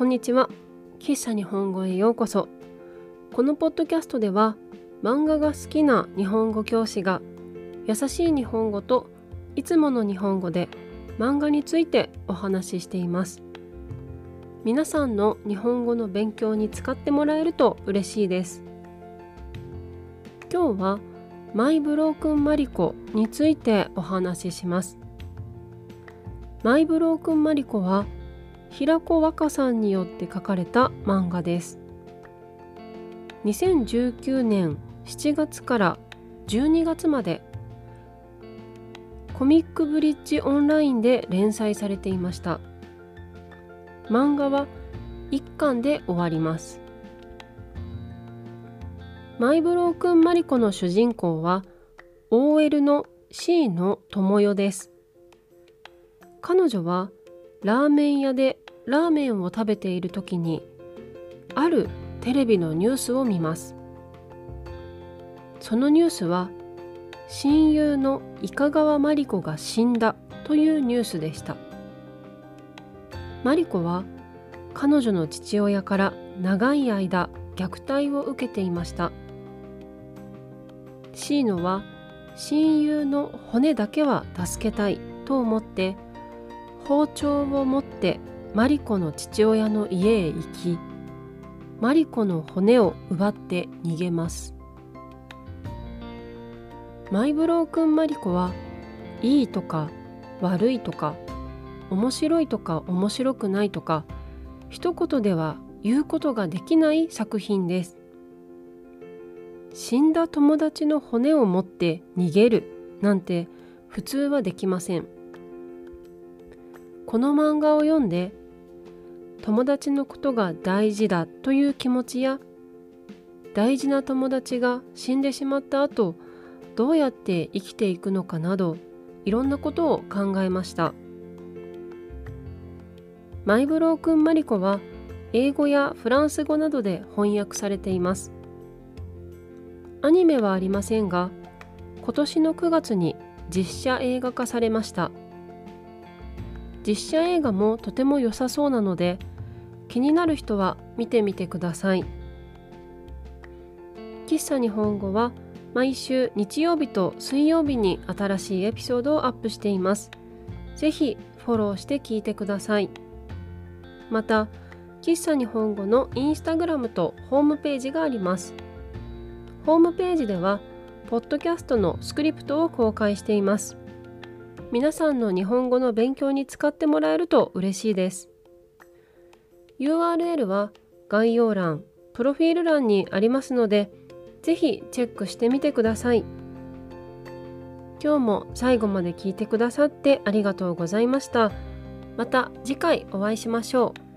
こんにちは。喫茶日本語へようこそ。このポッドキャストでは漫画が好きな日本語教師が優しい日本語といつもの日本語で漫画についてお話ししています。皆さんの日本語の勉強に使ってもらえると嬉しいです。今日はマイブロークンマリコについてお話しします。マイブロークンマリコは平子和歌さんによって書かれた漫画です。2019年7月から12月までコミックブリッジオンラインで連載されていました。漫画は1巻で終わります。マイブロークンマリコの主人公は OL の C の友代です。彼女はラーメン屋でラーメンを食べている時にあるテレビのニュースを見ます。そのニュースは親友の伊香川真理子が死んだというニュースでした。真理子は彼女の父親から長い間虐待を受けていました。シーノは親友の骨だけは助けたいと思って包丁を持ってマリコの父親の家へ行きマリコの骨を奪って逃げます。マイブロークンマリコはいいとか悪いとか面白いとか面白くないとか一言では言うことができない作品です。死んだ友達の骨を持って逃げるなんて普通はできません。この漫画を読んで友達のことが大事だという気持ちや大事な友達が死んでしまった後どうやって生きていくのかなどいろんなことを考えました。マイブロー君マリコは英語やフランス語などで翻訳されています。アニメはありませんが今年の9月に実写映画化されました。実写映画もとても良さそうなので気になる人は見てみてください。喫茶日本語は毎週日曜日と水曜日に新しいエピソードをアップしています。ぜひフォローして聞いてください。また喫茶日本語のインスタグラムとホームページがあります。ホームページではポッドキャストのスクリプトを公開しています。皆さんの日本語の勉強に使ってもらえると嬉しいです。URL は概要欄、プロフィール欄にありますので、ぜひチェックしてみてください。今日も最後まで聞いてくださってありがとうございました。また次回お会いしましょう。